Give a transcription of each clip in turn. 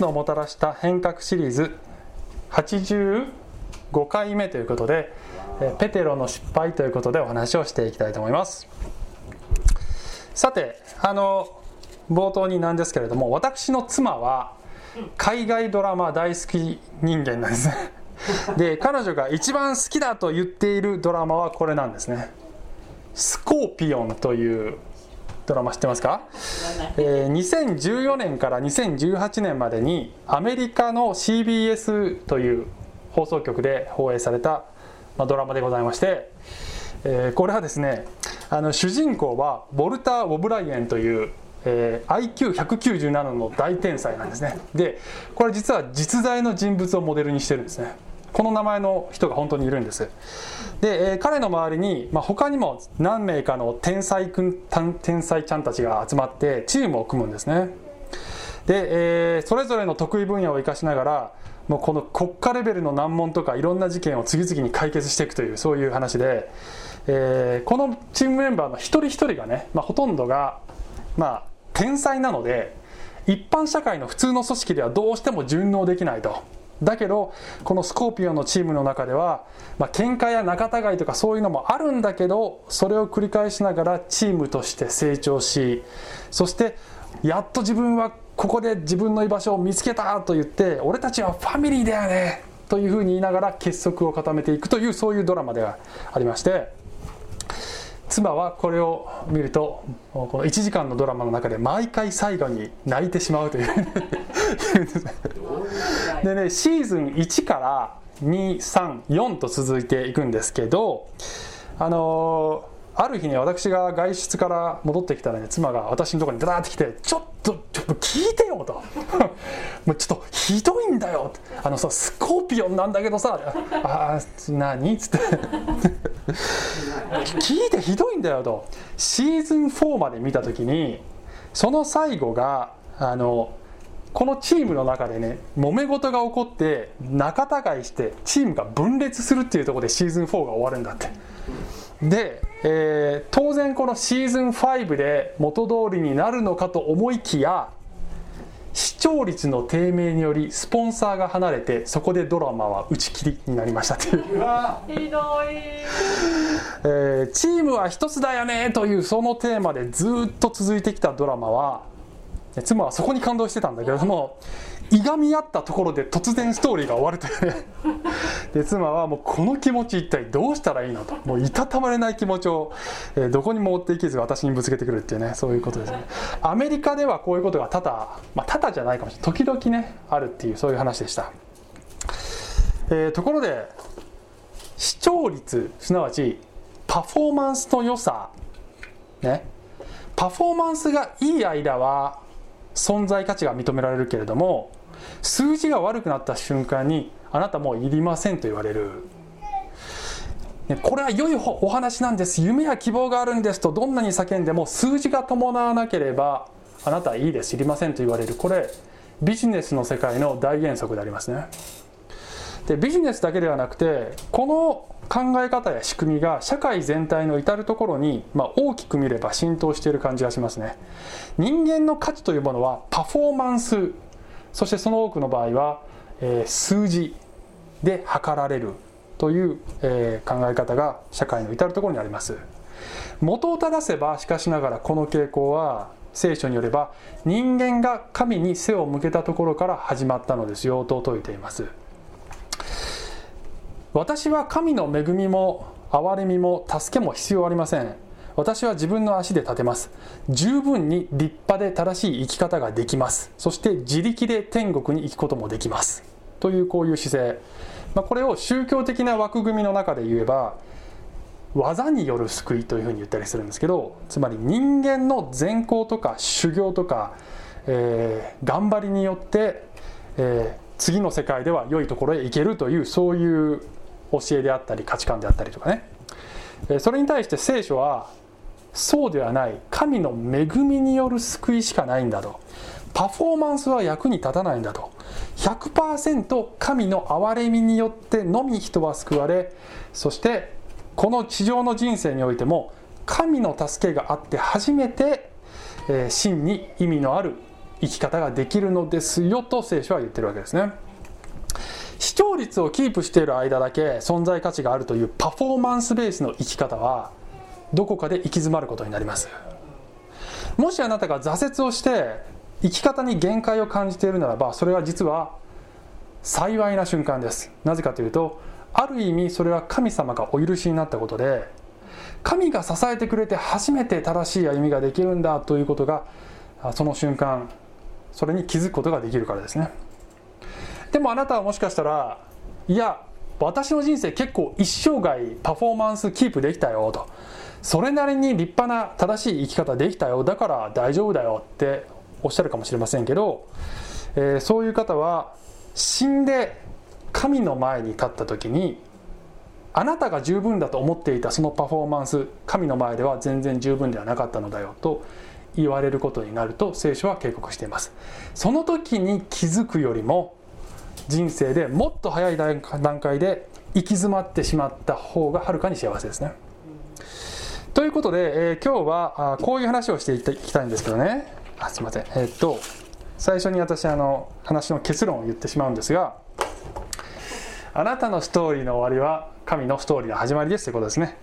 スのもたらした変革シリーズ85回目ということでペテロの失敗ということでお話をしていきたいと思います。さてあの冒頭になんですけれども私の妻は海外ドラマ大好き人間なんですね。で彼女が一番好きだと言っているドラマはこれなんですね。スコーピオンというドラマ知ってますか、えー、2014年から2018年までにアメリカの CBS という放送局で放映された、まあ、ドラマでございまして、えー、これはですねあの主人公はボルター・オブライエンという、えー、IQ197 の大天才なんですね。でこれ実は実在の人物をモデルにしてるんですねこの名前の人が本当にいるんですで、えー、彼の周りに、まあ、他にも何名かの天才くん天才ちゃんたちが集まってチームを組むんですねで、えー、それぞれの得意分野を生かしながらもうこの国家レベルの難問とかいろんな事件を次々に解決していくというそういう話で、えー、このチームメンバーの一人一人がね、まあ、ほとんどが、まあ、天才なので一般社会の普通の組織ではどうしても順応できないと。だけどこのスコーピオンのチームの中では、まあ喧嘩や仲違いとかそういうのもあるんだけどそれを繰り返しながらチームとして成長しそしてやっと自分はここで自分の居場所を見つけたと言って俺たちはファミリーだよねというふうに言いながら結束を固めていくというそういうドラマではありまして妻はこれを見るとこの1時間のドラマの中で毎回最後に泣いてしまうという。でねシーズン1から234と続いていくんですけどあのー、ある日ね私が外出から戻ってきたらね妻が私のところにダダって来て「ちょっとちょっと聞いてよ」と「もうちょっとひどいんだよ」あのさスコーピオンなんだけどさ「ああ何?」っつって。聞いてひどいんだよと。シーズン4まで見た時にその最後があのこのチームの中でね揉め事が起こって仲違いしてチームが分裂するっていうところでシーズン4が終わるんだって。で、えー、当然このシーズン5で元通りになるのかと思いきや視聴率の低迷によりスポンサーが離れてそこでドラマは打ち切りになりましたという。ひどい、えー、チームは一つだよねというそのテーマでずっと続いてきたドラマは妻はそこに感動してたんだけれどもいがみ合ったところで突然ストーリーが終わるというね。で妻はもうこの気持ち一体どうしたらいいのと。もういたたまれない気持ちを、えー、どこにも持っていけず私にぶつけてくるっていうね。そういうことですね。アメリカではこういうことが多々まあ多々じゃないかもしれない。時々ねあるっていうそういう話でした、えー、ところで視聴率すなわちパフォーマンスの良さ。ね。パフォーマンスがいい間は存在価値が認められるけれども数字が悪くなった瞬間にあなたもういりませんと言われる。これは良いお話なんです。夢や希望があるんですとどんなに叫んでも数字が伴わなければあなたはいいです。いりませんと言われる。これビジネスの世界の大原則でありますね。でビジネスだけではなくてこの考え方や仕組みが社会全体の至るところに、まあ、大きく見れば浸透している感じがしますね。人間の価値というものはパフォーマンスそしてその多くの場合は、えー、数字で測られるという、えー、考え方が社会の至るところにあります。元を正せばしかしながらこの傾向は聖書によれば人間が神に背を向けたところから始まったのですよと説いています。私は神の恵みも憐れみも助けも必要ありません。私は自分の足で立てます。十分に立派で正しい生き方ができます。そして自力で天国に行くこともできます。というこういう姿勢、まあ、これを宗教的な枠組みの中で言えば技による救いというふうに言ったりするんですけどつまり人間の善行とか修行とか、えー、頑張りによって、えー、次の世界では良いところへ行けるというそういう教えであったり価値観であったりとかね。それに対して聖書はそうではない神の恵みによる救いしかないんだと。パフォーマンスは役に立たないんだと。100%神の憐れみによってのみ人は救われそしてこの地上の人生においても神の助けがあって初めて、えー、真に意味のある生き方ができるのですよと聖書は言ってるわけですね。視聴率をキープしている間だけ存在価値があるというパフォーマンスベースの生き方はどこかで行き詰まることになります。もしあなたが挫折をして生き方に限界を感じているならばそれは実は幸いな瞬間です。なぜかというとある意味それは神様がお許しになったことで神が支えてくれて初めて正しい歩みができるんだということがその瞬間それに気づくことができるからですね。でもあなたはもしかしたらいや私の人生結構一生涯パフォーマンスキープできたよとそれなりに立派な正しい生き方できたよ。だから大丈夫だよっておっしゃるかもしれませんけど、えー、そういう方は死んで神の前に立った時にあなたが十分だと思っていたそのパフォーマンス神の前では全然十分ではなかったのだよと言われることになると聖書は警告しています。その時に気づくよりも人生でもっと早い段階で行き詰まってしまった方がはるかに幸せですね。ということで、えー、今日はあこういう話をしていきたいんですけどね。あすいません。えー、っと最初に私あの話の結論を言ってしまうんですがあなたのストーリーの終わりは神のストーリーの始まりですということですね、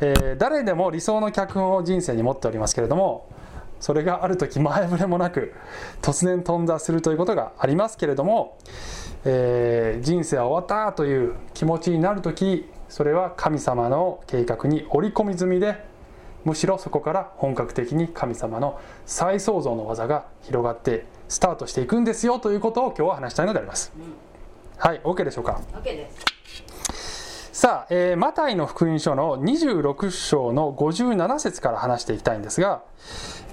えー、誰でも理想の脚本を人生に持っておりますけれどもそれがある時前触れもなく突然頓挫するということがありますけれども、えー、人生は終わったという気持ちになる時それは神様の計画に織り込み済みでむしろそこから本格的に神様の再創造の技が広がってスタートしていくんですよということを今日は話したいのであります、うん、はい OK でしょうか。OK です。さあ、えー、マタイの福音書の26章の57節から話していきたいんですが、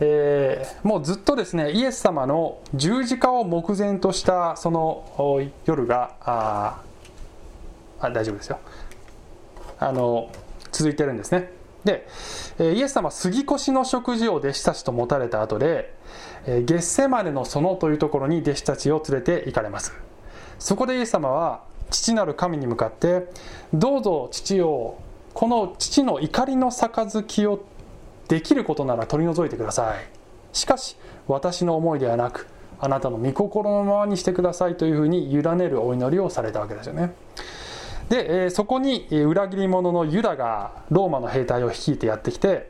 えー、もうずっとですねイエス様の十字架を目前としたその夜がああ大丈夫ですよあの続いてるんですねで、イエス様は杉越の食事を弟子たちと持たれた後で、ゲッセマネの園というところに弟子たちを連れて行かれます。そこでイエス様は父なる神に向かって、どうぞ父を、この父の怒りの杯をできることなら取り除いてください。しかし、私の思いではなく、あなたの御心のままにしてくださいというふうに委ねるお祈りをされたわけですよね。で、えそこに裏切り者のユダがローマの兵隊を率いてやってきて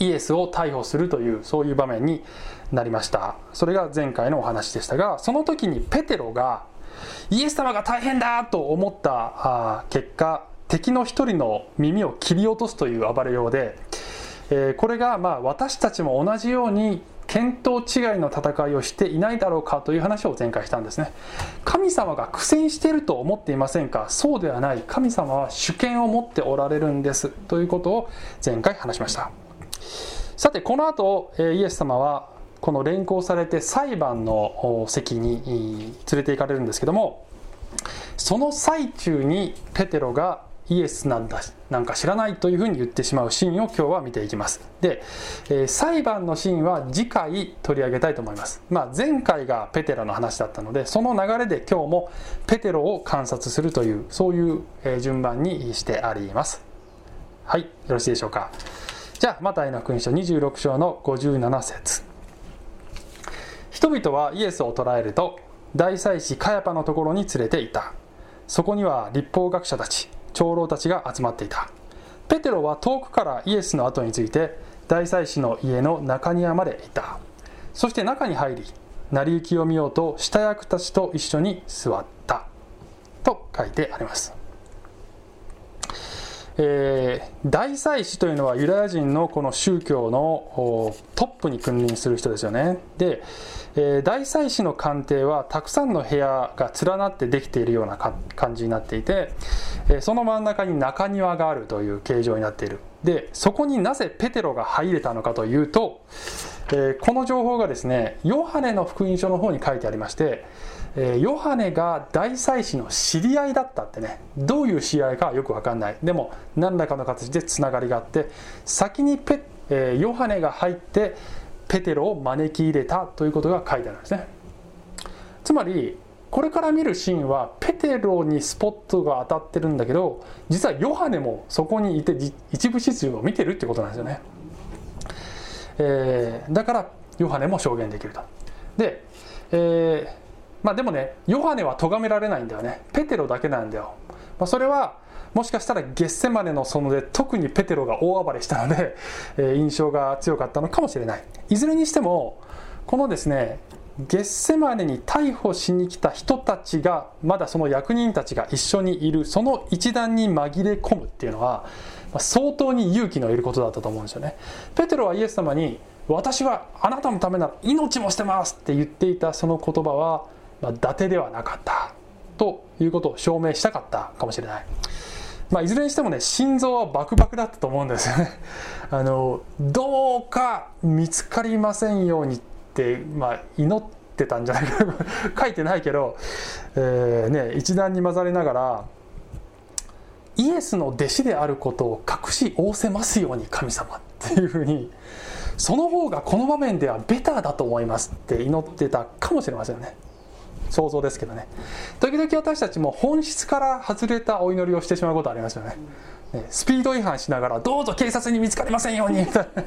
イエスを逮捕するというそういう場面になりました。それが前回のお話でしたがその時にペテロがイエス様が大変だと思った結果敵の一人の耳を切り落とすという暴れようで、えこれがまあ私たちも同じように見当違いの戦いをしていないだろう。かという。話を前回したんですね神様が苦戦していると思っていませんかそう。ではない神様は主権を持っておられるんですという。ことを前回話しましたさてこの後イエス様はこの連行されて裁判の席に連れて行かれるんですけどもその最中にペテロがイエスなんだなんか知らないというふうに言ってしまうシーンを今日は見ていきます。で、えー、裁判のシーンは次回取り上げたいと思います、まあ、前回がペテロの話だったのでその流れで今日もペテロを観察するというそういう、順番にしてあります。はいよろしいでしょうか。じゃあマタイの福音書26章の57節。人々はイエスを捕らえると大祭司カヤパのところに連れていた。そこには立法学者たち長老たちが集まっていた。ペテロは遠くからイエスの後について大祭司の家の中庭まで行った。そして中に入り成り行きを見ようと下役たちと一緒に座った。と書いてあります。えー、大祭司というのはユダヤ人のこの宗教のトップに君臨する人ですよね。で、えー、大祭司の官邸はたくさんの部屋が連なってできているような感じになっていて、えー、その真ん中に中庭があるという形状になっている。でそこになぜペテロが入れたのかというと、えこの情報がですねヨハネの福音書の方に書いてありましてえ、ヨハネが大祭司の知り合いだったってね。どういう知り合いかよく分かんない。でも何らかの形でつながりがあって先にペ、えー、ヨハネが入ってペテロを招き入れたということが書いてあるんですね。つまりこれから見るシーンはペテロにスポットが当たってるんだけど実はヨハネもそこにいて一部始終を見てるってことなんですよね、えー、だからヨハネも証言できると。で、えまあ、でもねヨハネは咎められないんだよね。ペテロだけなんだよ、まあ、それはもしかしたらゲッセマネの園で特にペテロが大暴れしたので、えー、印象が強かったのかもしれない。いずれにしてもこのですねゲッセマネに逮捕しに来た人たちがまだその役人たちが一緒にいるその一団に紛れ込むっていうのは相当に勇気のいることだったと思うんですよね。ペテロはイエス様に私はあなたのためなら命も捨てますって言っていたその言葉は、まあ、伊達ではなかったということを証明したかったかもしれない。まあ、いずれにしてもね心臓はバクバクだったと思うんですよね。あのどうか見つかりませんようにって、まあ、祈ってたんじゃないか 書いてないけど、えーね、一段に混ざりながらイエスの弟子であることを隠し仰せますように神様っていうふうにその方がこの場面ではベターだと思いますって祈ってたかもしれませんね。想像ですけどね。時々私たちも本質から外れたお祈りをしてしまうことありますよね。ねスピード違反しながらどうぞ警察に見つかりませんように。みたいな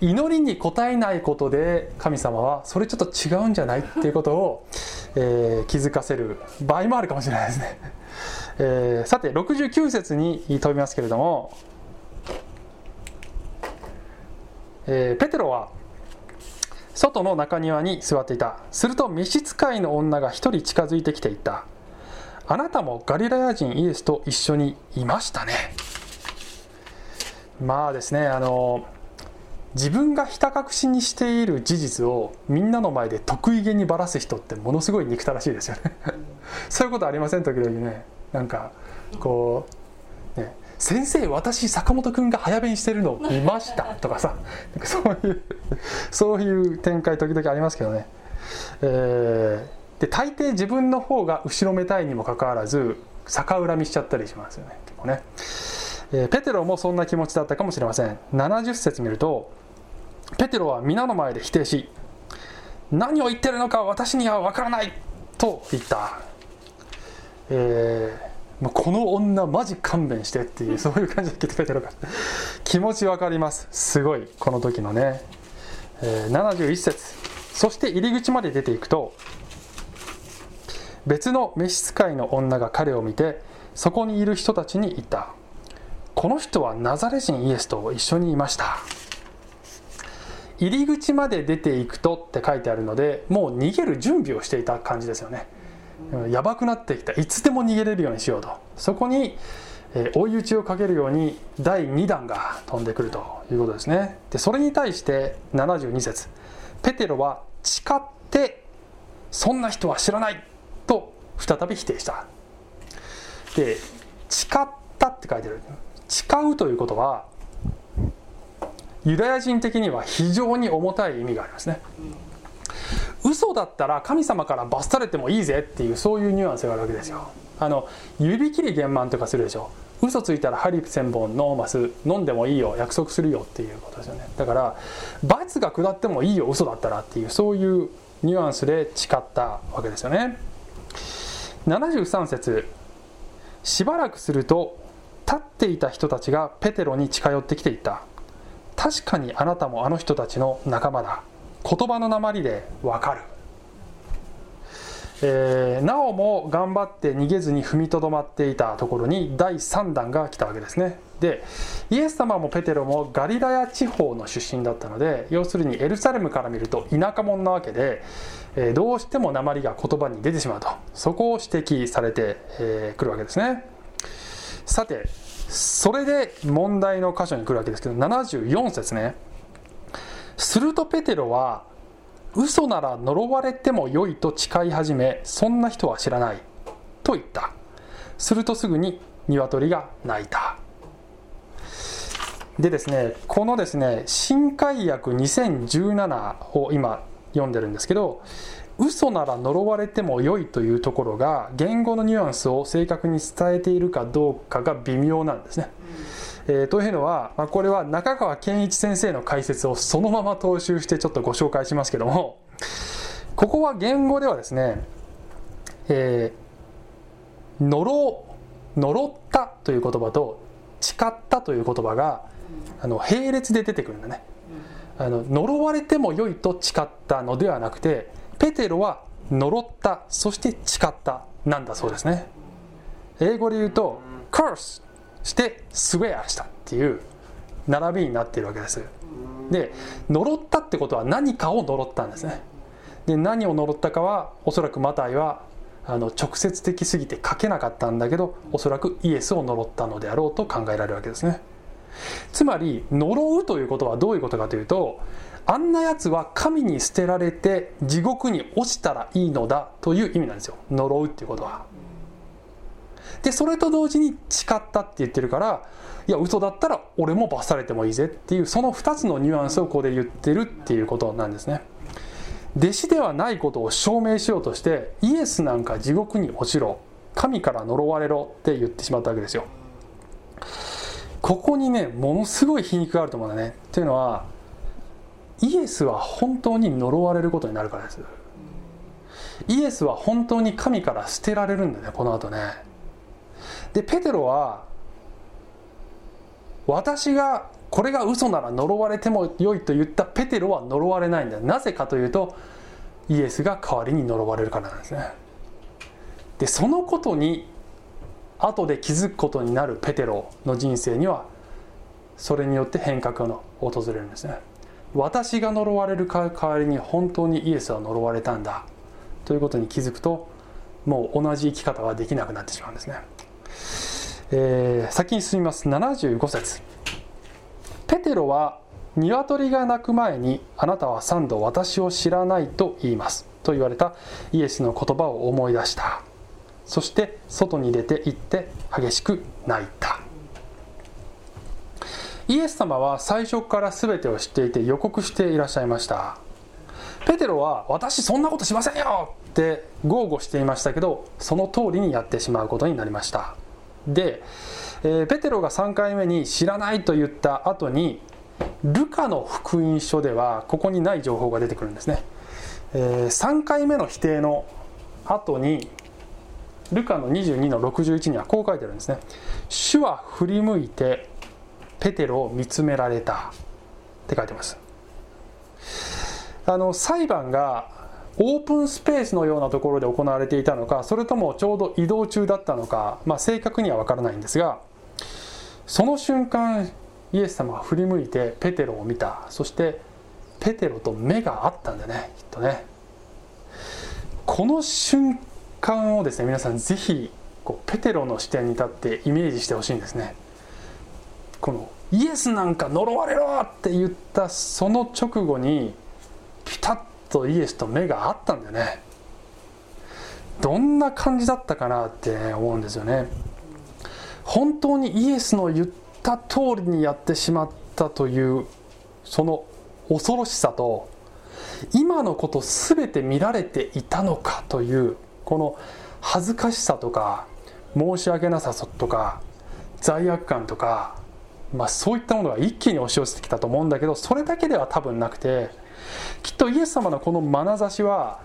祈りに応えないことで神様はそれちょっと違うんじゃないっていうことを、えー、気づかせる場合もあるかもしれないですね、えー、さて69節に飛びますけれども、えー、ペテロは外の中庭に座っていた。すると召使いの女が一人近づいてきていった。あなたもガリラヤ人イエスと一緒にいましたね。まあですねあの自分がひた隠しにしている事実をみんなの前で得意げにばらす人ってものすごい憎たらしいですよね。そういうことありません？時々ね。なんかこう先生私坂本君が早弁してるの見ました。とかさ。そういうそういう展開時々ありますけどね、えー、で大抵自分の方が後ろめたいにもかかわらず逆恨みしちゃったりしますよね。結構ね、えー、ペテロもそんな気持ちだったかもしれません。70節見るとペテロは皆の前で否定し何を言ってるのか私には分からないと言った、えーもうこの女マジ勘弁してっていう そういう感じでペテロが気持ちわかります。すごい。この時のね、えー、71節。そして入り口まで出ていくと別の召使いの女が彼を見てそこにいる人たちに言った。この人はナザレ人イエスと一緒にいました。入り口まで出ていくとって書いてあるのでもう逃げる準備をしていた感じですよね。やばくなってきた。いつでも逃げれるようにしようと。そこに、えー、追い打ちをかけるように第2弾が飛んでくるということですね。でそれに対して72節。ペテロは誓ってそんな人は知らないと再び否定した。で誓ったって書いてる。誓うということはユダヤ人的には非常に重たい意味がありますね、嘘だったら神様から罰されてもいいぜっていうそういうニュアンスがあるわけですよ。あの指切り玄満とかするでしょ。嘘ついたらハリプ1000本飲ます。飲んでもいいよ。約束するよっていうことですよね。だから罰が下ってもいいよ。嘘だったらっていうそういうニュアンスで誓ったわけですよね。73節。しばらくすると立っていた人たちがペテロに近寄ってきていった。確かにあなたもあの人たちの仲間だ。言葉の鉛でわかる、えー、なおも頑張って逃げずに踏みとどまっていたところに第3弾が来たわけですね。でイエス様もペテロもガリラヤ地方の出身だったので要するにエルサレムから見ると田舎者なわけで、えー、どうしても鉛が言葉に出てしまうと。そこを指摘されてく、えー、るわけですね。さてそれで問題の箇所に来るわけですけど74節ね。するとペテロは嘘なら呪われてもよいと誓い始めそんな人は知らないと言った。するとすぐに鶏が鳴いた。でですねこのですね新海訳2017を今読んでるんですけど嘘なら呪われてもよいというところが言語のニュアンスを正確に伝えているかどうかが微妙なんですね、えー、というのは、まあ、これは中川健一先生の解説をそのまま踏襲してちょっとご紹介しますけどもここは言語ではですね、えー、呪呪ったという言葉と誓ったという言葉があの並列で出てくるんだね。あの呪われても良いと誓ったのではなくてペテロは呪ったそして誓ったなんだそうですね。英語で言うと curse して swear したっていう並びになっているわけです。で呪ったってことは何かを呪ったんですね。で何を呪ったかはおそらくマタイはあの直接的すぎて書けなかったんだけどおそらくイエスを呪ったのであろうと考えられるわけですね。つまり呪うということはどういうことかというとあんなやつは神に捨てられて地獄に落ちたらいいのだという意味なんですよ。呪うっていうことは。でそれと同時に誓ったって言ってるからいや嘘だったら俺も罰されてもいいぜっていうその2つのニュアンスをここで言ってるっていうことなんですね。弟子ではないことを証明しようとしてイエスなんか地獄に落ちろ神から呪われろって言ってしまったわけですよ。ここにねものすごい皮肉があると思うんだね。っていうのはイエスは本当に呪われることになるからです。イエスは本当に神から捨てられるんだねこの後ね。でペテロは私がこれが嘘なら呪われても良いと言ったペテロは呪われないんだ。なぜかというとイエスが代わりに呪われるからなんですね。でそのことに後で気づくことになるペテロの人生にはそれによって変革が訪れるんですね。私が呪われる代わりに本当にイエスは呪われたんだ。ということに気づくともう同じ生き方はできなくなってしまうんですね、えー、先に進みます。75節。ペテロは鶏が鳴く前にあなたは三度私を知らないと言います。と言われたイエスの言葉を思い出した。そして外に出て行って激しく泣いた。イエス様は最初から全てを知っていて予告していらっしゃいました。ペテロは「私そんなことしませんよ!」って豪語していましたけどその通りにやってしまうことになりました。で、えー、ペテロが3回目に「知らない」と言った後にルカの福音書ではここにない情報が出てくるんですね、えー、3回目の否定の後にルカの22の61にはこう書いてあるんですね。主は振り向いてペテロを見つめられた。って書いてます。あの裁判がオープンスペースのようなところで行われていたのかそれともちょうど移動中だったのか、まあ、正確には分からないんですがその瞬間イエス様は振り向いてペテロを見た。そしてペテロと目が合ったんだねきっとね。この瞬間をですね皆さんぜひこうペテロの視点に立ってイメージしてほしいんですね。このイエスなんか呪われろって言ったその直後にピタッとイエスと目が合ったんだよね。どんな感じだったかなって思うんですよね。本当にイエスの言った通りにやってしまったというその恐ろしさと今のこと全て見られていたのかというこの恥ずかしさとか申し訳なさとか罪悪感とか、まあ、そういったものが一気に押し寄せてきたと思うんだけどそれだけでは多分なくてきっとイエス様のこの眼差しは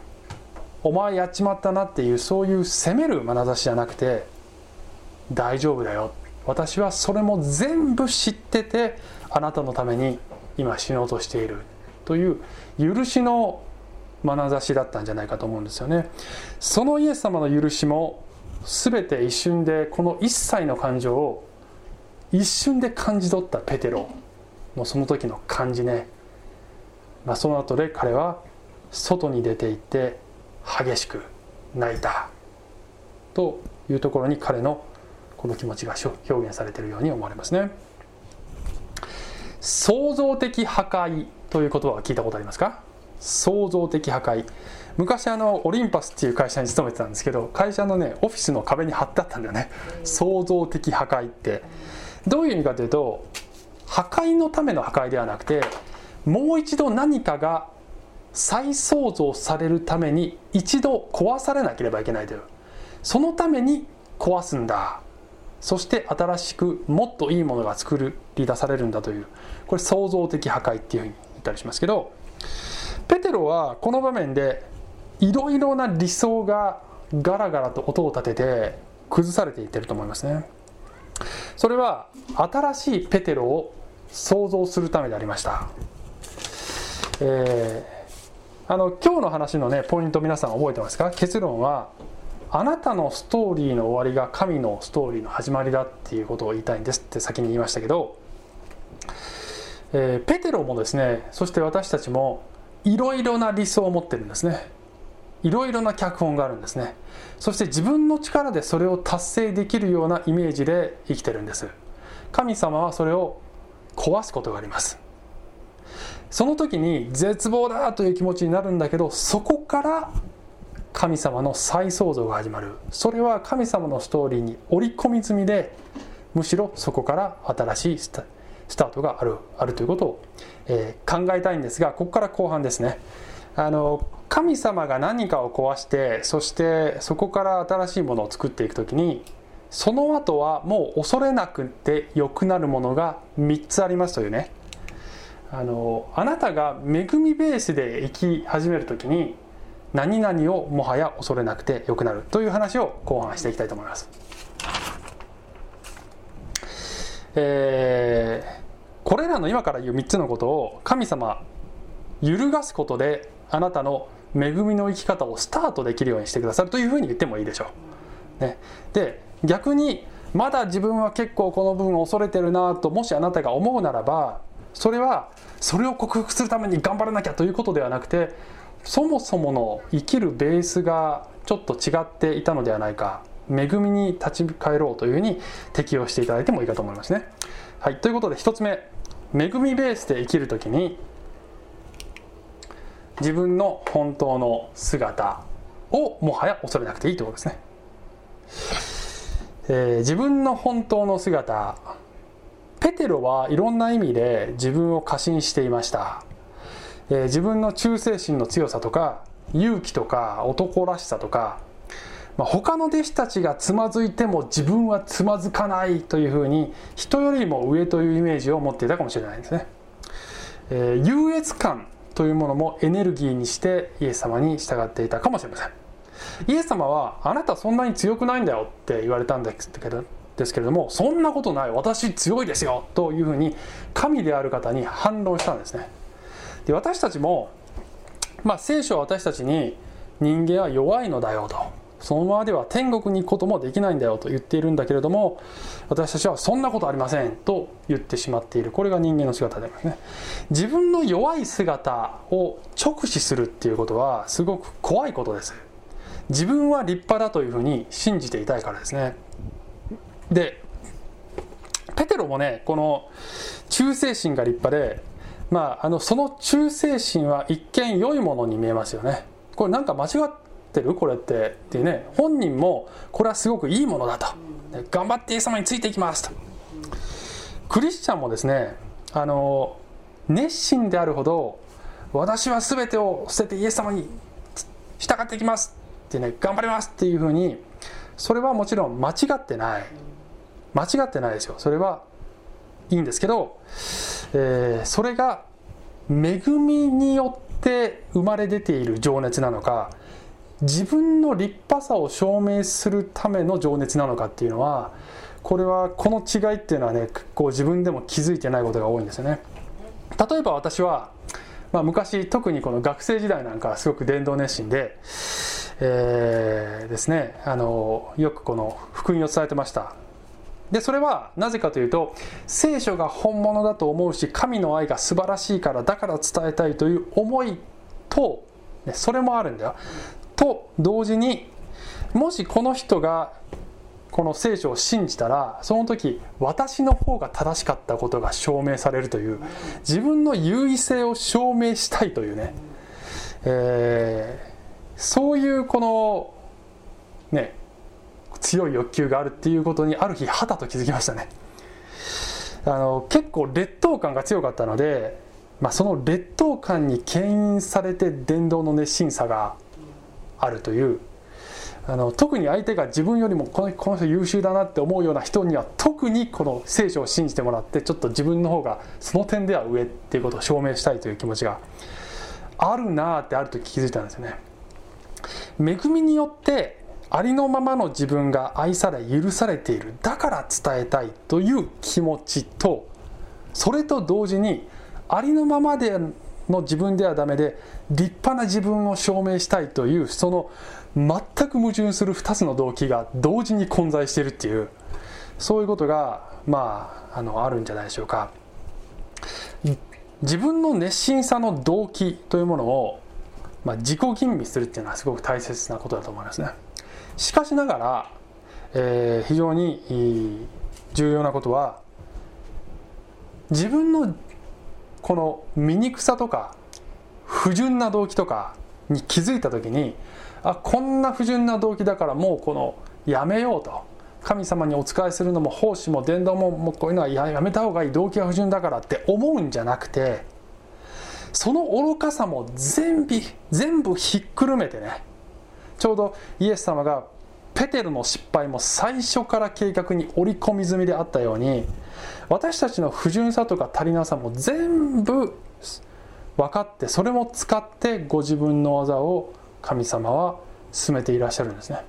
お前やっちまったなっていうそういう責める眼差しじゃなくて大丈夫だよ。私はそれも全部知っててあなたのために今死のうとしている。という許しの眼差しだったんじゃないかと思うんですよね。そのイエス様の許しも全て一瞬でこの一切の感情を一瞬で感じ取ったペテロのその時の感じね、まあ、その後で彼は外に出て行って激しく泣いたというところに彼のこの気持ちが表現されているように思われますね。創造的破壊という言葉は聞いたことありますか？創造的破壊。昔あのオリンパスっていう会社に勤めてたんですけど会社のねオフィスの壁に貼ってあったんだよね。創造的破壊って。どういう意味かというと破壊のための破壊ではなくてもう一度何かが再創造されるために一度壊されなければいけないという。そのために壊すんだ。そして新しくもっといいものが作り出されるんだという。これ創造的破壊っていうふうに言ったりしますけどペテロはこの場面でいろいろな理想がガラガラと音を立てて崩されていってると思いますね。それは新しいペテロを想像するためでありました。えー、あの今日の話のねポイント皆さん覚えてますか？結論はあなたのストーリーの終わりが神のストーリーの始まりだっていうことを言いたいんですって先に言いましたけど、えー、ペテロもですねそして私たちもいろいろな理想を持ってるんですね。いろいろな脚本があるんですね。そして自分の力でそれを達成できるようなイメージで生きてるんです。神様はそれを壊すことがあります。その時に絶望だという気持ちになるんだけどそこから神様の再創造が始まる。それは神様のストーリーに織り込み済みでむしろそこから新しいスタートがあるあるということを、えー、考えたいんですがここから後半ですね。あの神様が何かを壊してそしてそこから新しいものを作っていく時にその後はもう恐れなくて良くなるものが3つありますというねあのあなたが恵みベースで生き始める時に何々をもはや恐れなくてよくなるという話を後半していきたいと思います。えー、これらの今から言う3つのことを神様揺るがすことであなたの恵みの生き方をスタートできるようにしてくださるというふうに言ってもいいでしょう。ね、で逆にまだ自分は結構この部分恐れてるなともしあなたが思うならばそれはそれを克服するために頑張らなきゃということではなくてそもそもの生きるベースがちょっと違っていたのではないか恵みに立ち返ろうというふうに適用していただいてもいいかと思いますね。はい、ということで1つ目恵みベースで生きる時に自分の本当の姿をもはや恐れなくていいということですね。えー、自分の本当の姿ペテロはいろんな意味で自分を過信していました、えー、自分の忠誠心の強さとか勇気とか男らしさとか、まあ、他の弟子たちがつまずいても自分はつまずかないというふうに人よりも上というイメージを持っていたかもしれないですね、えー、優越感というものもエネルギーにしてイエス様に従っていたかもしれません。イエス様はあなたそんなに強くないんだよって言われたんですけどですけれどもそんなことない。私強いですよ。というふうに神である方に反論したんですね。で私たちも、まあ、聖書は私たちに人間は弱いのだよと。そのままでは天国に行くこともできないんだよと言っているんだけれども私たちはそんなことありませんと言ってしまっている。これが人間の姿でありますね。自分の弱い姿を直視するっていうことはすごく怖いことです。自分は立派だというふうに信じていたいからですね。でペテロもねこの忠誠心が立派でまああのその忠誠心は一見良いものに見えますよね。これなんか間違ってる？これって。っていうね本人もこれはすごくいいものだと。頑張ってイエス様についていきますと。クリスチャンもですねあの熱心であるほど私は全てを捨ててイエス様に従っていきますってね頑張りますっていうふうにそれはもちろん間違ってない。間違ってないですよ。それはいいんですけど、えー、それが恵みによって生まれ出ている情熱なのか自分の立派さを証明するための情熱なのかっていうのはこれはこの違いっていうのはねこう自分でも気づいてないことが多いんですよね。例えば私は、まあ、昔特にこの学生時代なんかすごく伝道熱心で、えー、ですねあのよくこの福音を伝えてました。でそれはなぜかというと聖書が本物だと思うし神の愛が素晴らしいからだから伝えたいという思いとそれもあるんだよ。と同時にもしこの人がこの聖書を信じたらその時私の方が正しかったことが証明されるという自分の優位性を証明したいというね、えー、そういうこのね強い欲求があるっていうことにある日はたと気づきましたね。あの結構劣等感が強かったので、まあ、その劣等感に牽引されて伝道の熱心さがあるというあの特に相手が自分よりもこのこの人優秀だなって思うような人には特にこの聖書を信じてもらってちょっと自分の方がその点では上っていうことを証明したいという気持ちがあるなってある時気づいたんですよね。恵みによってありのままの自分が愛され許されているだから伝えたいという気持ちとそれと同時にありのままでの自分ではダメで立派な自分を証明したいというその全く矛盾する2つの動機が同時に混在しているっていうそういうことがまああのあるんじゃないでしょうか。自分の熱心さの動機というものを、まあ、自己吟味するっていうのはすごく大切なことだと思いますね。しかしながら、えー、非常に重要なことは自分のこの醜さとか不純な動機とかに気づいた時にあこんな不純な動機だからもうこのやめようと。神様にお仕えするのも奉仕も伝道ももうこういうのはやめた方がいい動機が不純だからって思うんじゃなくてその愚かさも全部全部ひっくるめてね。ちょうどイエス様がペテルの失敗も最初から計画に織り込み済みであったように私たちの不純さとか足りなさも全部分かってそれも使ってご自分の技を神様は進めていらっしゃるんですね。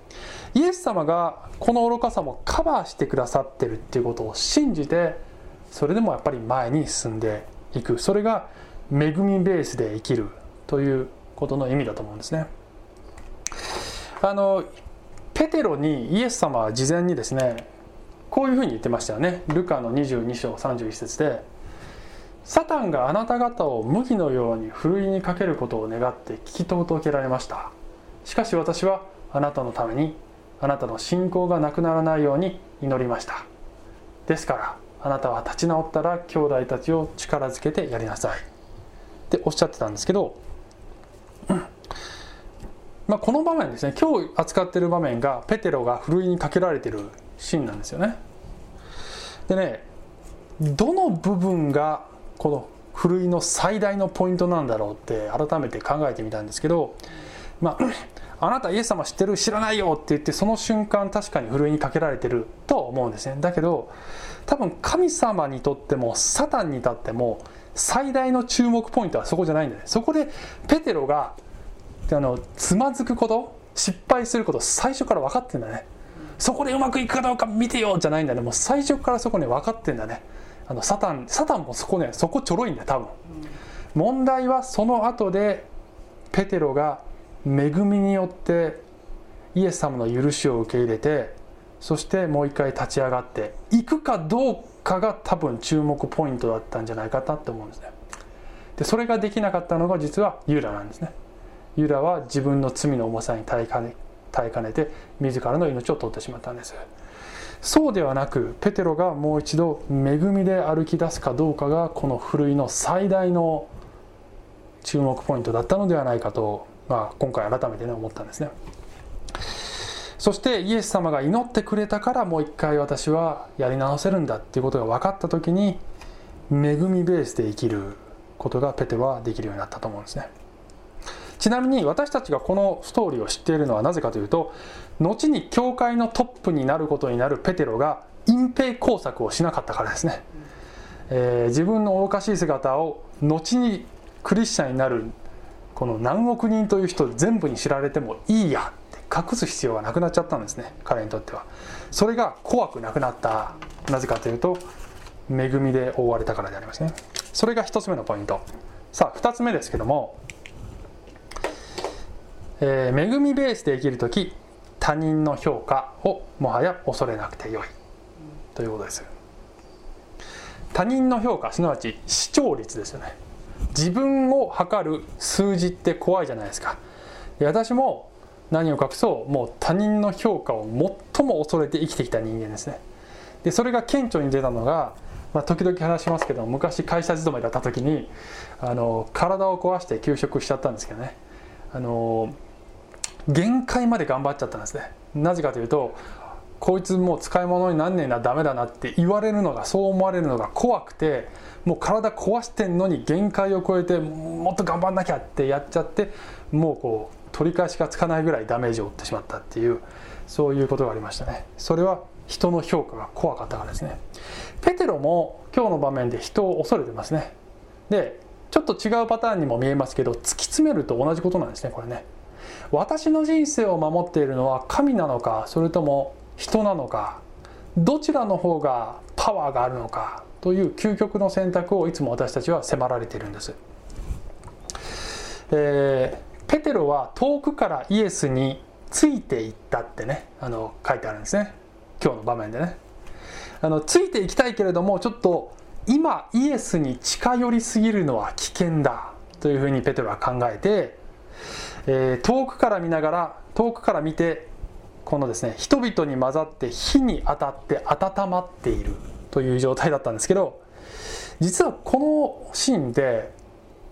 イエス様がこの愚かさもカバーしてくださってるっていうことを信じてそれでもやっぱり前に進んでいく。それが恵みベースで生きるということの意味だと思うんですね。あのペテロにイエス様は事前にですねこういうふうに言ってましたよね。ルカの22章31節でサタンがあなた方を麦のようにふるいにかけることを願って聞き届けられました。しかし私はあなたのためにあなたの信仰がなくならないように祈りました。ですからあなたは立ち直ったら兄弟たちを力づけてやりなさい。っておっしゃってたんですけど、まあ、この場面ですね今日扱ってる場面がペテロがふるいにかけられてるシーンなんですよね。でねどの部分がこのふるいの最大のポイントなんだろうって改めて考えてみたんですけどまあ あなたイエス様知ってる知らないよって言ってその瞬間確かにふるいにかけられてると思うんですね。だけど多分神様にとってもサタンに至っても最大の注目ポイントはそこじゃないんだね。そこでペテロがであのつまずくこと失敗すること最初から分かってんだね。そこでうまくいくかどうか見てよじゃないんだね。もう最初からそこね分かってんだね。あのサタンサタンもそこねそこちょろいんだよ多分。問題はその後でペテロが恵みによってイエス様の許しを受け入れてそしてもう一回立ち上がっていくかどうかが多分注目ポイントだったんじゃないかなって思うんですね。でそれができなかったのが実はユダなんですね。ユダは自分の罪の重さに耐えかね耐えかねて自らの命を取ってしまったんです。そうではなくペテロがもう一度恵みで歩き出すかどうかがこのふるいの最大の注目ポイントだったのではないかと、まあ、今回改めてね思ったんですね。そしてイエス様が祈ってくれたからもう一回私はやり直せるんだっていうことが分かった時に恵みベースで生きることがペテロはできるようになったと思うんですね。ちなみに私たちがこのストーリーを知っているのはなぜかというと後に教会のトップになることになるペテロが隠蔽工作をしなかったからですね、えー、自分の愚かしい姿を後にクリスチャンになるこの何億人という人全部に知られてもいいやって隠す必要がなくなっちゃったんですね。彼にとっては。それが怖くなくなったなぜかというと恵みで覆われたからでありますね。それが1つ目のポイント。さあ2つ目ですけども、えー、恵みベースで生きる時他人の評価をもはや恐れなくてよい。ということです。他人の評価すなわち視聴率ですよね。自分を測る数字って怖いじゃないですか。私も何を隠そうもう他人の評価を最も恐れて生きてきた人間ですね。でそれが顕著に出たのが、まあ、時々話しますけど昔会社勤めだった時にあの体を壊して休職しちゃったんですけどね。あの限界まで頑張っちゃったんですね。なぜかというとこいつもう使い物になんねえなダメだなって言われるのがそう思われるのが怖くてもう体壊してんのに限界を超えてもっと頑張んなきゃってやっちゃってもうこう取り返しがつかないぐらいダメージを負ってしまったっていうそういうことがありましたね。それは人の評価が怖かったからですね。ペテロも今日の場面で人を恐れてますね。でちょっと違うパターンにも見えますけど突き詰めると同じことなんですねこれね。私の人生を守っているのは神なのかそれとも人なのかどちらの方がパワーがあるのかという究極の選択をいつも私たちは迫られているんです。えー、ペテロは遠くからイエスについていったってねあの書いてあるんですね。今日の場面でね。あのついていきたいけれどもちょっと今イエスに近寄りすぎるのは危険だというふうにペテロは考えて、えー、遠くから見ながら遠くから見てこのですね人々に混ざって火に当たって温まっているという状態だったんですけど実はこのシーンで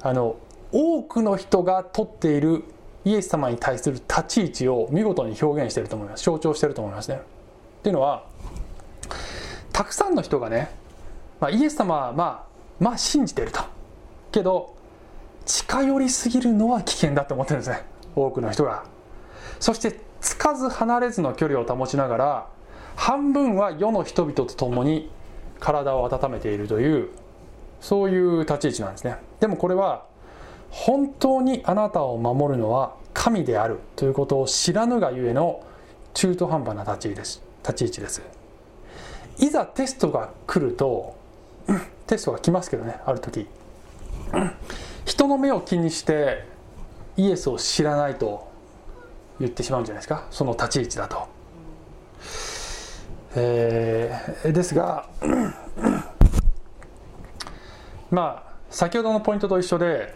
あの多くの人がとっているイエス様に対する立ち位置を見事に表現してると思います象徴してると思いますね。っていうのはたくさんの人がね、まあ、イエス様はまあまあ信じてるとけど近寄りすぎるのは危険だと思ってるんですね。多くの人が。そしてつかず離れずの距離を保ちながら半分は世の人々と共に体を温めているというそういう立ち位置なんですね。でもこれは本当にあなたを守るのは神であるということを知らぬがゆえの中途半端な立ち位置です。立ち位置です。いざテストが来るとテストが来ますけどねある時。人の目を気にしてイエスを知らないと言ってしまうんじゃないですか。その立ち位置だと、えー、ですが まあ先ほどのポイントと一緒で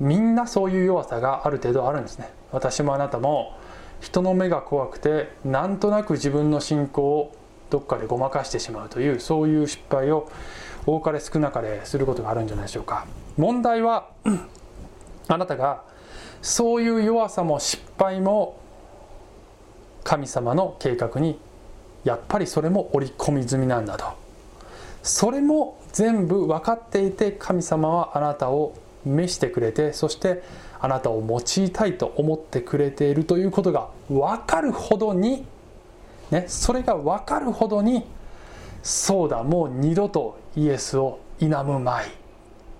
みんなそういう弱さがある程度あるんですね。私もあなたも人の目が怖くてなんとなく自分の信仰をどっかでごまかしてしまうというそういう失敗を多かれ少なかれすることがあるんじゃないでしょうか。問題は あなたがそういう弱さも失敗も神様の計画にやっぱりそれも織り込み済みなんだと。それも全部分かっていて神様はあなたを召してくれてそしてあなたを用いたいと思ってくれているということが分かるほどに、ね、それが分かるほどにそうだもう二度とイエスを否むまい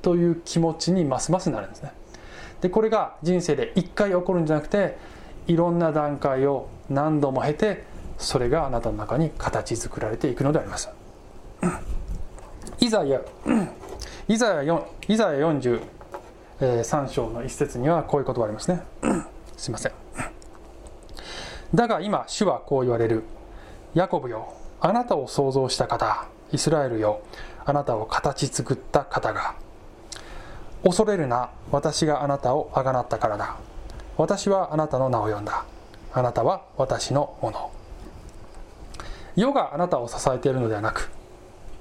という気持ちにますますなるんですね。でこれが人生で一回起こるんじゃなくていろんな段階を何度も経てそれがあなたの中に形作られていくのであります。イザヤイザヤイザヤ43章の一節にはこういう言葉ありますね。すいません。だが今主はこう言われる。ヤコブよあなたを創造した方イスラエルよ。あなたを形作った方が。恐れるな私があなたをあがなったからだ。私はあなたの名を呼んだ。あなたは私のもの。世があなたを支えているのではなく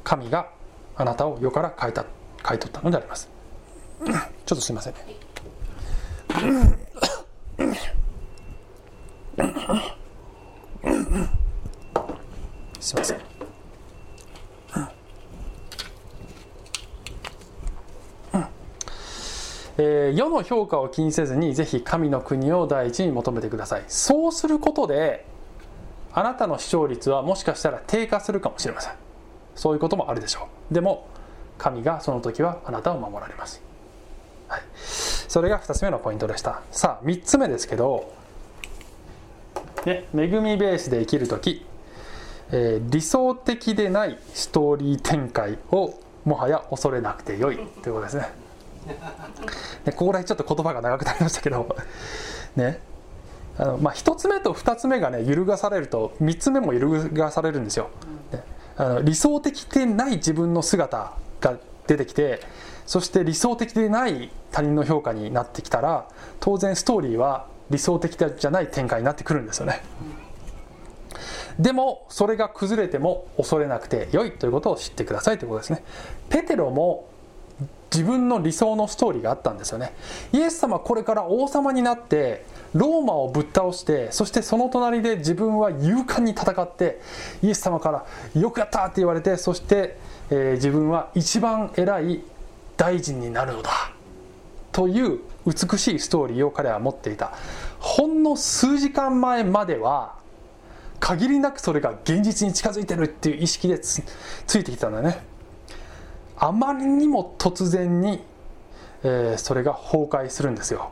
神があなたを世から変えた買い取ったのであります。ちょっとすいませんね。すいません。えー、世の評価を気にせずにぜひ神の国を第一に求めてください。そうすることであなたの視聴率はもしかしたら低下するかもしれません。そういうこともあるでしょう。でも神がその時はあなたを守られます。はい、それが2つ目のポイントでした。さあ3つ目ですけど、ね、恵みベースで生きる時、えー、理想的でないストーリー展開をもはや恐れなくてよいということですね。で ここら辺ちょっと言葉が長くなりましたけど。ね。あのまあ、1つ目と2つ目がね揺るがされると3つ目も揺るがされるんですよ、ね、あの理想的でない自分の姿が出てきてそして理想的でない他人の評価になってきたら当然ストーリーは理想的じゃない展開になってくるんですよねでもそれが崩れても恐れなくて良いということを知ってくださいということですねペテロも自分の理想のストーリーがあったんですよねイエス様これから王様になってローマをぶっ倒してそしてその隣で自分は勇敢に戦ってイエス様から「よくやった!」って言われてそして、えー、自分は一番偉い大臣になるのだという美しいストーリーを彼は持っていたほんの数時間前までは限りなくそれが現実に近づいてるっていう意識でついてきたんだね。あまりにも突然に、えー、それが崩壊するんですよ。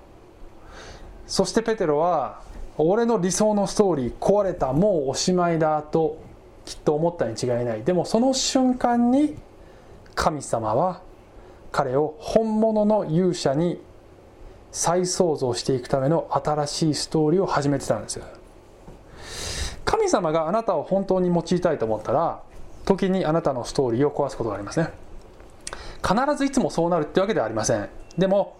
そしてペテロは俺の理想のストーリー壊れたもうおしまいだときっと思ったに違いない。でもその瞬間に神様は彼を本物の勇者に再創造していくための新しいストーリーを始めてたんですよ。神様があなたを本当に用いたいと思ったら時にあなたのストーリーを壊すことがありますね必ずいつもそうなるってわけではありません。でも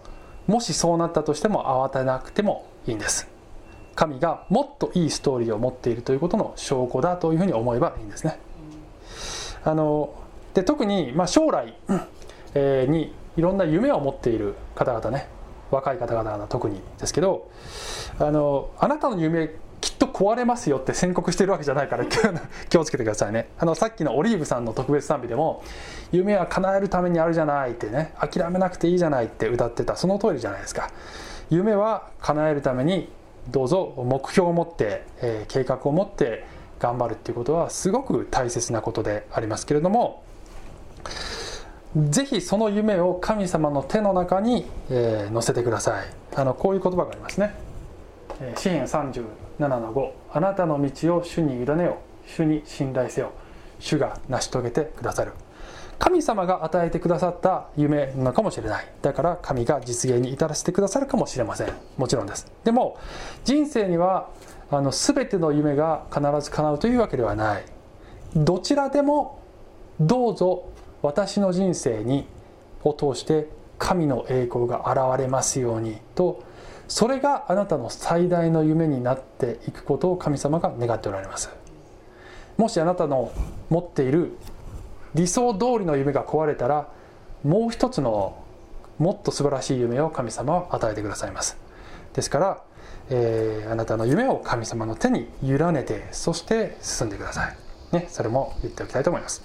もしそうなったとしても慌てなくてもいいんです。神がもっといいストーリーを持っているということの証拠だというふうに思えばいいんですね。あので特に、まあ、将来、えー、にいろんな夢を持っている方々ね。若い方々は特にですけどあのあなたの夢と壊れますよって宣告してるわけじゃないから 気をつけてくださいね。あのさっきのオリーブさんの特別賛美でも「夢は叶えるためにあるじゃない」ってね「諦めなくていいじゃない」って歌ってたその通りじゃないですか夢は叶えるためにどうぞ目標を持って、えー、計画を持って頑張るっていうことはすごく大切なことでありますけれどもぜひその夢を神様の手の中に、えー、乗せてください。あのこういう言葉がありますね。詩編30 7-5あなたの道を主に委ねよ主に信頼せよ主が成し遂げてくださる。神様が与えてくださった夢なのかもしれない。だから神が実現に至らせてくださるかもしれません。もちろんです。でも人生にはあの全ての夢が必ず叶うというわけではない。どちらでもどうぞ私の人生にを通して神の栄光が現れますようにとそれがあなたの最大の夢になっていくことを神様が願っておられます。もしあなたの持っている理想通りの夢が壊れたらもう一つのもっと素晴らしい夢を神様は与えてくださいます。ですから、えー、あなたの夢を神様の手に委ねてそして進んでください、ね、それも言っておきたいと思います。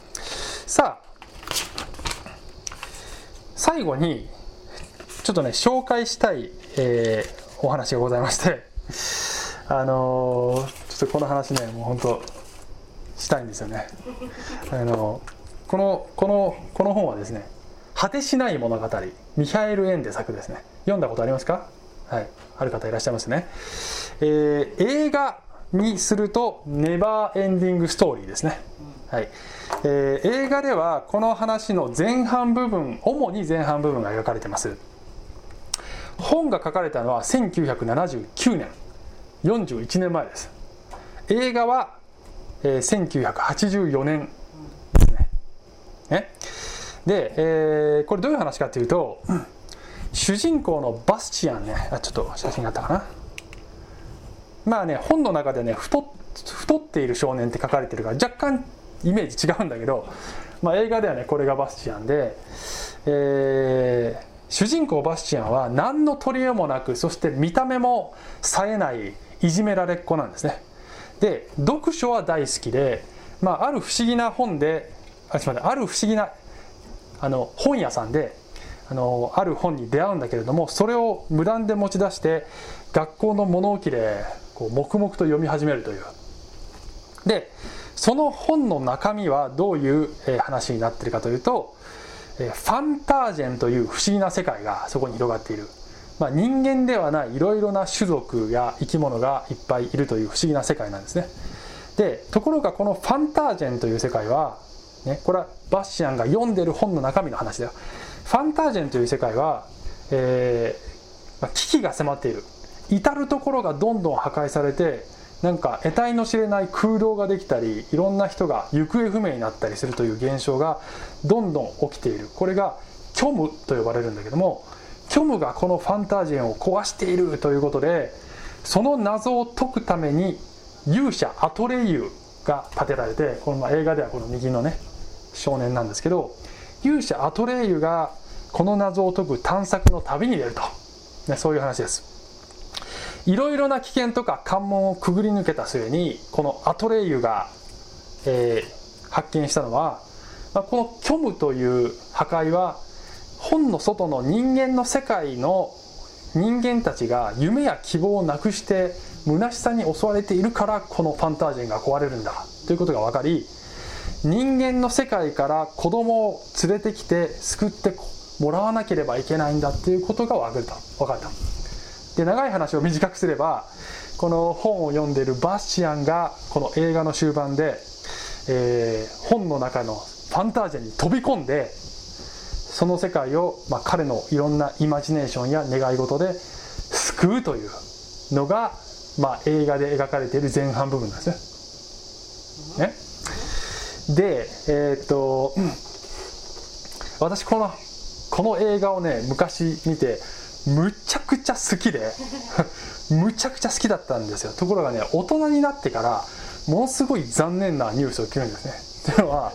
さあ最後にちょっとね紹介したい、えー、お話がございまして。あのー、ちょっとこの話ねもう本当したいんですよね。あのー、このこのこの本はですね「果てしない物語」ミハエル・エンデ作ですね。読んだことありますか？はい。ある方いらっしゃいますね、えー、映画にするとネバーエンディングストーリーですね。はい。えー、映画ではこの話の前半部分主に前半部分が描かれてます。本が書かれたのは1979年。41年前です。映画は、えー、1984年ですね。で、えー、これどういう話かというと、主人公のバスチアンねあちょっと写真があったかな。まあね本の中でね太太っている少年って書かれてるから若干イメージ違うんだけど、まあ、映画ではねこれがバスチアンで、えー、主人公バスチアンは何の取り柄もなくそして見た目も冴えないいじめられっ子なんですね。で読書は大好きで、まあ、ある不思議な本であすみませんある不思議なあの本屋さんであのある本に出会うんだけれどもそれを無断で持ち出して学校の物置でこう黙々と読み始めるという。でその本の中身はどういう話になってるかというとファンタージェンという不思議な世界がそこに広がっている、まあ、人間ではないいろいろな種族や生き物がいっぱいいるという不思議な世界なんですね。でところがこのファンタージェンという世界は、ね、これはバッシアンが読んでる本の中身の話だよ。ファンタージェンという世界は、えーまあ、危機が迫っている。至る所がどんどん破壊されてなんか得体の知れない空洞ができたりいろんな人が行方不明になったりするという現象がどんどん起きている。これが虚無と呼ばれるんだけども虚無がこのファンタジェンを壊しているということでその謎を解くために勇者アトレイユが建てられてこの映画ではこの右のね少年なんですけど勇者アトレイユがこの謎を解く探索の旅に出ると、ね、そういう話です。いろいろな危険とか関門をくぐり抜けた末にこのアトレイユが、えー、発見したのは、まあ、この虚無という破壊は本の外の人間の世界の人間たちが夢や希望をなくして虚しさに襲われているからこのファンタージェンが壊れるんだということが分かり人間の世界から子供を連れてきて救ってもらわなければいけないんだっていうことが分かった。分かった。で長い話を短くすればこの本を読んでいるバッシアンがこの映画の終盤で、えー、本の中のファンタージェに飛び込んでその世界を、まあ、彼のいろんなイマジネーションや願い事で救うというのが、まあ、映画で描かれている前半部分なんですね。ねでえー、っと私このこの映画をね昔見てむちゃくちゃ好きで むちゃくちゃ好きだったんですよ。ところがね大人になってからものすごい残念なニュースを聞くんですね。っていうのは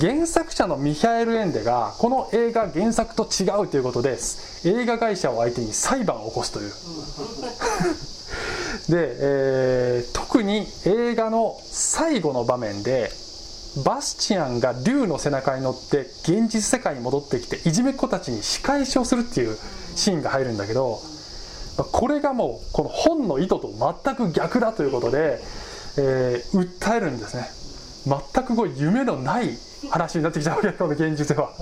原作者のミヒャエル・エンデがこの映画原作と違うということで映画会社を相手に裁判を起こすという。で、えー、特に映画の最後の場面でバスチアンが竜の背中に乗って現実世界に戻ってきていじめっ子たちに仕返しをするっていうシーンが入るんだけどこれがもうこの本の意図と全く逆だということで、えー、訴えるんですね。全くこう夢のない話になってきたわけこの現実では。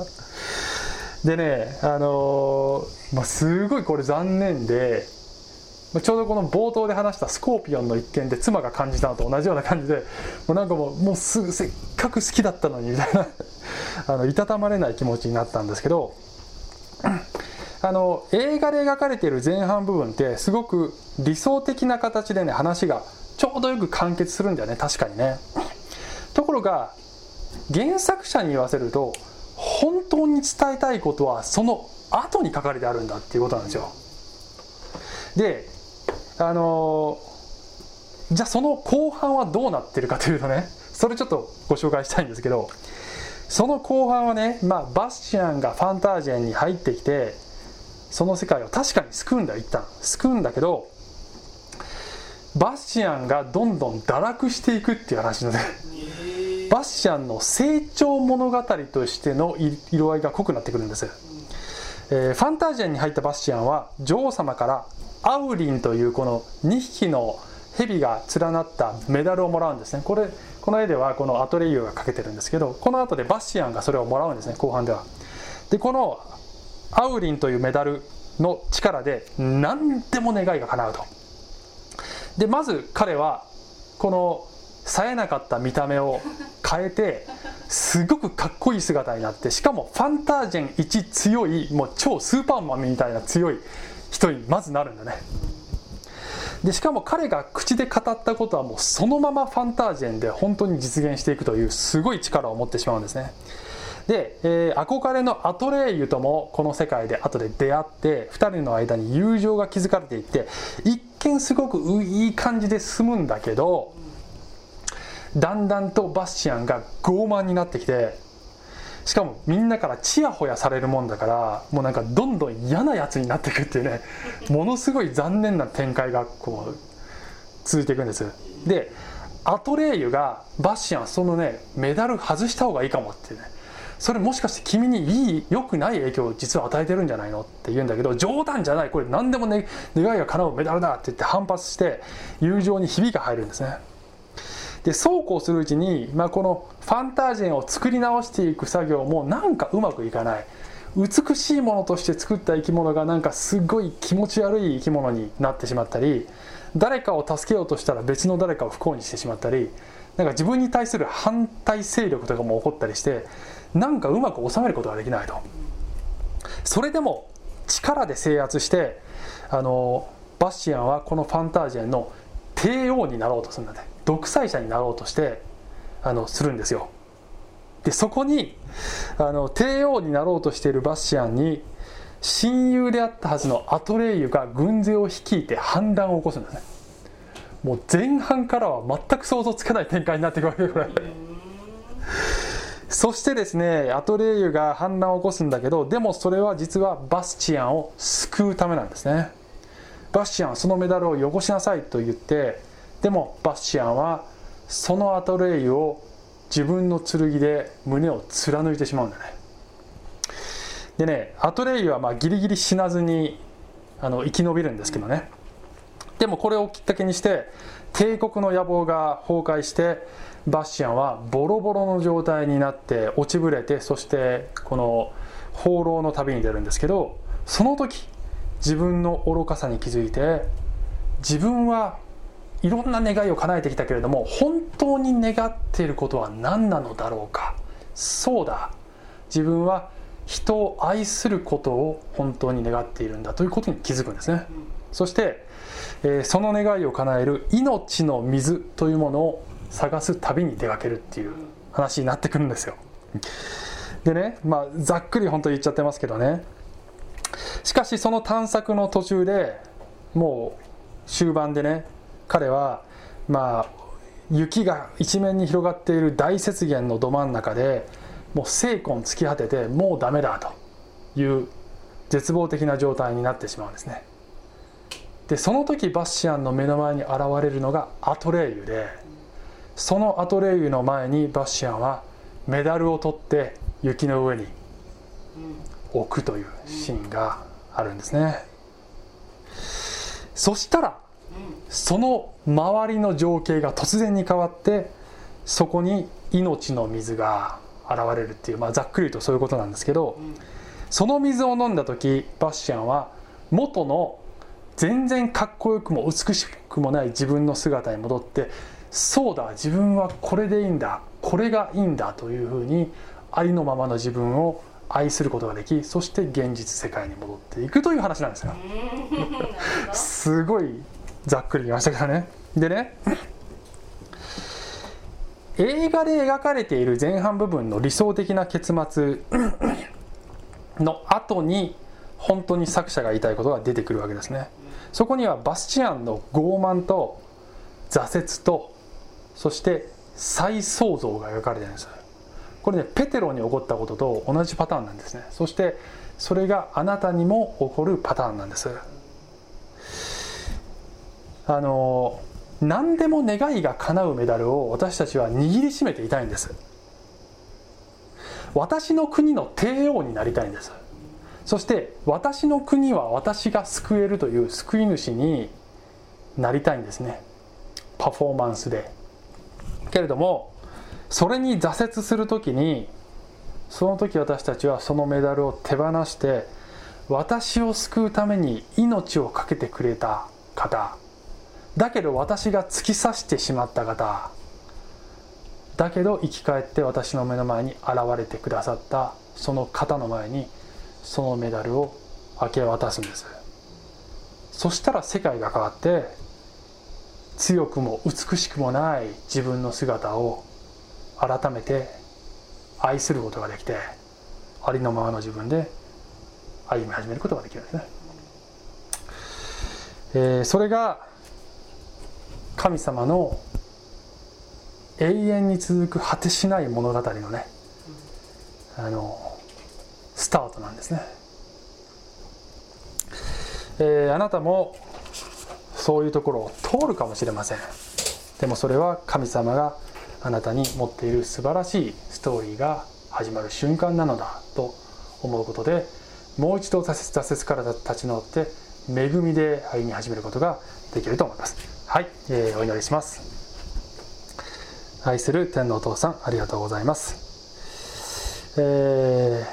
でねあのー、まあ、すごいこれ残念でちょうどこの冒頭で話したスコーピオンの一件で妻が感じたのと同じような感じでもうなんかもうもうすぐせっかく好きだったのにみたいな あのいたたまれない気持ちになったんですけど あの映画で描かれている前半部分ってすごく理想的な形でね話がちょうどよく完結するんだよね確かにね。ところが原作者に言わせると本当に伝えたいことはその後に書かれてあるんだっていうことなんですよ。であのじゃあその後半はどうなってるかというとねそれちょっとご紹介したいんですけどその後半はね、まあ、バスチアンがファンタージェンに入ってきてその世界を確かに救うんだ一旦。救うんだけどバスチアンがどんどん堕落していくっていう話のねバスチアンの成長物語としての色合いが濃くなってくるんです、えー、ファンタージェンに入ったバスチアンは女王様からアウリンというこの2匹の蛇が連なったメダルをもらうんですね。これこの絵ではこのアトレイユがかけてるんですけどこの後でバッシアンがそれをもらうんですね後半では。でこのアウリンというメダルの力で何でも願いが叶うと。でまず彼はこの冴えなかった見た目を変えてすごくかっこいい姿になってしかもファンタージェン1強いもう超スーパーマンみたいな強い人にまずなるんだね。でしかも彼が口で語ったことはもうそのままファンタージェンで本当に実現していくというすごい力を持ってしまうんですね。で、えー、憧れのアトレイユともこの世界で後で出会って2人の間に友情が築かれていって一見すごくいい感じで進むんだけどだんだんとバスチアンが傲慢になってきてしかもみんなからちやほやされるもんだからもうなんかどんどん嫌なやつになっていくっていうねものすごい残念な展開がこう続いていくんです。でアトレイユがバッシアンそのねメダル外した方がいいかもってねそれもしかして君にいい良くない影響を実は与えてるんじゃないのって言うんだけど冗談じゃないこれ何でも、ね、願いが叶うメダルだって言って反発して友情にひびが入るんですね。でそうこうするうちに、まあ、このファンタージェンを作り直していく作業もなんかうまくいかない。美しいものとして作った生き物がなんかすごい気持ち悪い生き物になってしまったり誰かを助けようとしたら別の誰かを不幸にしてしまったりなんか自分に対する反対勢力とかも起こったりしてなんかうまく収めることができないと。それでも力で制圧してあのバッシアンはこのファンタージェンの帝王になろうとするんだね独裁者になろうとしてあのするんですよ。でそこにあの帝王になろうとしているバッシアンに親友であったはずのアトレイユが軍勢を率いて反乱を起こすんですね。もう前半からは全く想像つかない展開になっていくわけこれ。そしてですねアトレイユが反乱を起こすんだけどでもそれは実はバスチアンを救うためなんですね。バスチアンそのメダルを汚しなさいと言ってでもバスチアンはそのアトレイユを自分の剣で胸を貫いてしまうんだね。でねアトレイユはまあギリギリ死なずにあの生き延びるんですけどね。でもこれをきっかけにして帝国の野望が崩壊してバッシアンはボロボロの状態になって落ちぶれてそしてこの放浪の旅に出るんですけどその時自分の愚かさに気づいて自分はいろんな願いを叶えてきたけれども本当に願っていることは何なのだろうか。そうだ。自分は人を愛することを本当に願っているんだということに気づくんですね、そして、え、その願いを叶える命の水というものを探す旅に出かけるっていう話になってくるんですよ。でねまあざっくり本当に言っちゃってますけどね。しかしその探索の途中でもう終盤でね彼はまあ雪が一面に広がっている大雪原のど真ん中でもう精魂突き果ててもうダメだという絶望的な状態になってしまうんですね。でその時バッシアンの目の前に現れるのがアトレイユでそのアトレイユの前にバッシアンはメダルを取って雪の上に置くというシーンがあるんですね。そしたらその周りの情景が突然に変わってそこに命の水が現れるっていう、まあ、ざっくりとそういうことなんですけど、その水を飲んだ時バッシャンは元の全然かっこよくも美しくもない自分の姿に戻ってそうだ自分はこれでいいんだこれがいいんだというふうにありのままの自分を愛することができそして現実世界に戻っていくという話なんですよ すごいざっくり言いましたけどね。でね映画で描かれている前半部分の理想的な結末の後に本当に作者が言いたいことが出てくるわけですね。そこにはバスチアンの傲慢と挫折とそして再創造が描かれてるんです。これねペテロに起こったことと同じパターンなんですね。そしてそれがあなたにも起こるパターンなんです。あの何でも願いが叶うメダルを私たちは握りしめていたいんです。私の国の帝王になりたいんです。そして私の国は私が救えるという救い主になりたいんですね。パフォーマンスで。けれどもそれに挫折する時にその時私たちはそのメダルを手放して私を救うために命を懸けてくれた方。だけど私が突き刺してしまった方だけど生き返って私の目の前に現れてくださったその方の前にそのメダルを明け渡すんです。そしたら世界が変わって強くも美しくもない自分の姿を改めて愛することができてありのままの自分で歩み始めることができるんですね、えー、それが神様の永遠に続く果てしない物語のねあのスタートなんですね、えー、あなたもそういうところを通るかもしれません。でもそれは神様があなたに持っている素晴らしいストーリーが始まる瞬間なのだと思うことでもう一度挫折から立ち直って恵みで歩み始めることができると思います。はい、えー、お祈りします。愛する天皇お父さんありがとうございます。え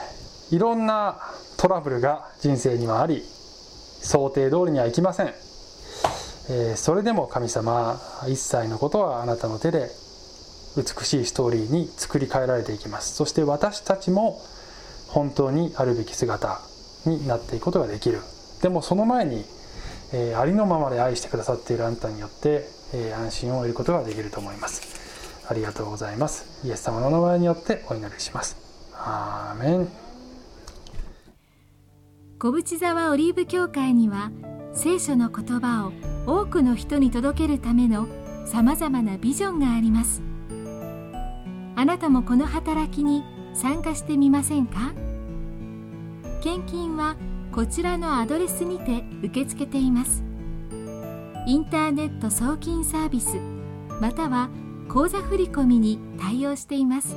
ー、いろんなトラブルが人生にはあり想定通りにはいきません、えー、それでも神様一切のことはあなたの手で美しいストーリーに作り変えられていきます。そして私たちも本当にあるべき姿になっていくことができる。でもその前にえー、ありのままで愛してくださっているあなたによって、えー、安心を得ることができると思います。ありがとうございます。イエス様の名前によってお祈りします。アーメン。小淵沢オリーブ教会には聖書の言葉を多くの人に届けるためのさまざまなビジョンがあります。あなたもこの働きに参加してみませんか？献金はこちらのアドレスにて受け付けています。インターネット送金サービスまたは口座振込に対応しています。